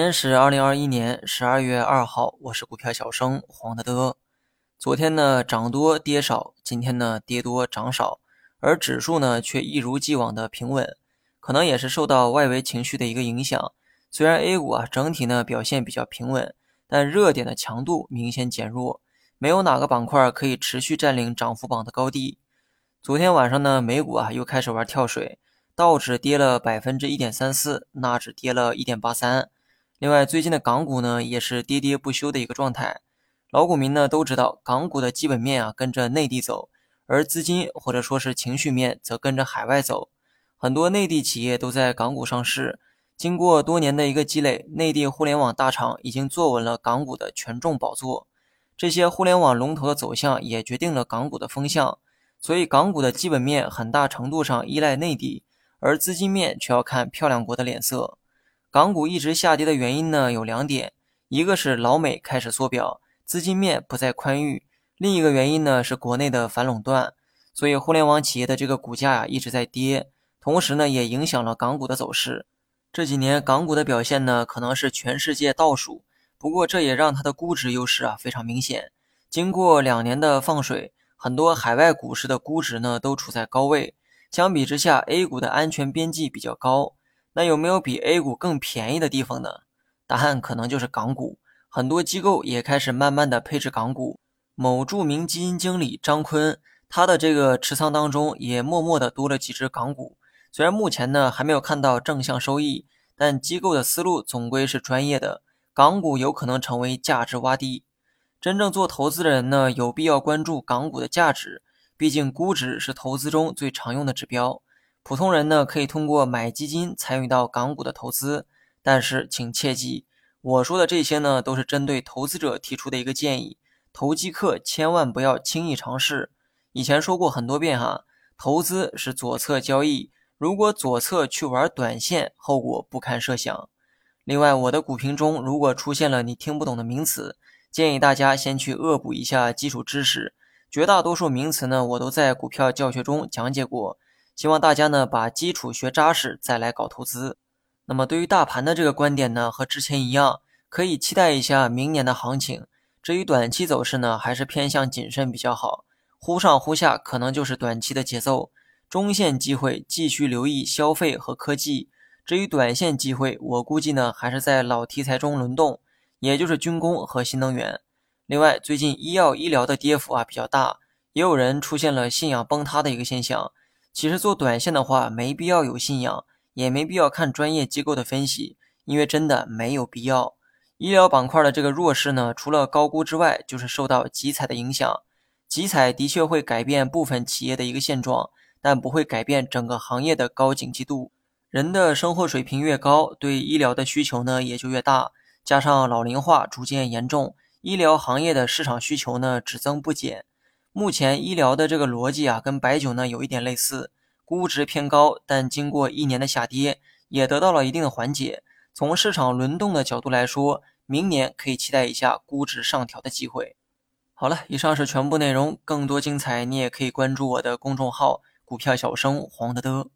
今天是二零二一年十二月二号，我是股票小生黄德德。昨天呢涨多跌少，今天呢跌多涨少，而指数呢却一如既往的平稳，可能也是受到外围情绪的一个影响。虽然 A 股啊整体呢表现比较平稳，但热点的强度明显减弱，没有哪个板块可以持续占领涨幅榜的高地。昨天晚上呢美股啊又开始玩跳水，道指跌了百分之一点三四，纳指跌了一点八三。另外，最近的港股呢，也是跌跌不休的一个状态。老股民呢都知道，港股的基本面啊跟着内地走，而资金或者说是情绪面则跟着海外走。很多内地企业都在港股上市，经过多年的一个积累，内地互联网大厂已经坐稳了港股的权重宝座。这些互联网龙头的走向也决定了港股的风向。所以，港股的基本面很大程度上依赖内地，而资金面却要看漂亮国的脸色。港股一直下跌的原因呢有两点，一个是老美开始缩表，资金面不再宽裕；另一个原因呢是国内的反垄断。所以互联网企业的这个股价呀一直在跌，同时呢也影响了港股的走势。这几年港股的表现呢可能是全世界倒数，不过这也让它的估值优势啊非常明显。经过两年的放水，很多海外股市的估值呢都处在高位，相比之下，A 股的安全边际比较高。那有没有比 A 股更便宜的地方呢？答案可能就是港股。很多机构也开始慢慢的配置港股。某著名基金经理张坤，他的这个持仓当中也默默的多了几只港股。虽然目前呢还没有看到正向收益，但机构的思路总归是专业的。港股有可能成为价值洼地。真正做投资的人呢，有必要关注港股的价值，毕竟估值是投资中最常用的指标。普通人呢，可以通过买基金参与到港股的投资，但是请切记，我说的这些呢，都是针对投资者提出的一个建议，投机客千万不要轻易尝试。以前说过很多遍哈，投资是左侧交易，如果左侧去玩短线，后果不堪设想。另外，我的股评中如果出现了你听不懂的名词，建议大家先去恶补一下基础知识，绝大多数名词呢，我都在股票教学中讲解过。希望大家呢把基础学扎实，再来搞投资。那么对于大盘的这个观点呢，和之前一样，可以期待一下明年的行情。至于短期走势呢，还是偏向谨慎比较好。忽上忽下可能就是短期的节奏。中线机会继续留意消费和科技。至于短线机会，我估计呢还是在老题材中轮动，也就是军工和新能源。另外，最近医药医疗的跌幅啊比较大，也有人出现了信仰崩塌的一个现象。其实做短线的话，没必要有信仰，也没必要看专业机构的分析，因为真的没有必要。医疗板块的这个弱势呢，除了高估之外，就是受到集采的影响。集采的确会改变部分企业的一个现状，但不会改变整个行业的高景气度。人的生活水平越高，对医疗的需求呢也就越大。加上老龄化逐渐严重，医疗行业的市场需求呢只增不减。目前医疗的这个逻辑啊，跟白酒呢有一点类似，估值偏高，但经过一年的下跌，也得到了一定的缓解。从市场轮动的角度来说，明年可以期待一下估值上调的机会。好了，以上是全部内容，更多精彩你也可以关注我的公众号“股票小生黄德德”。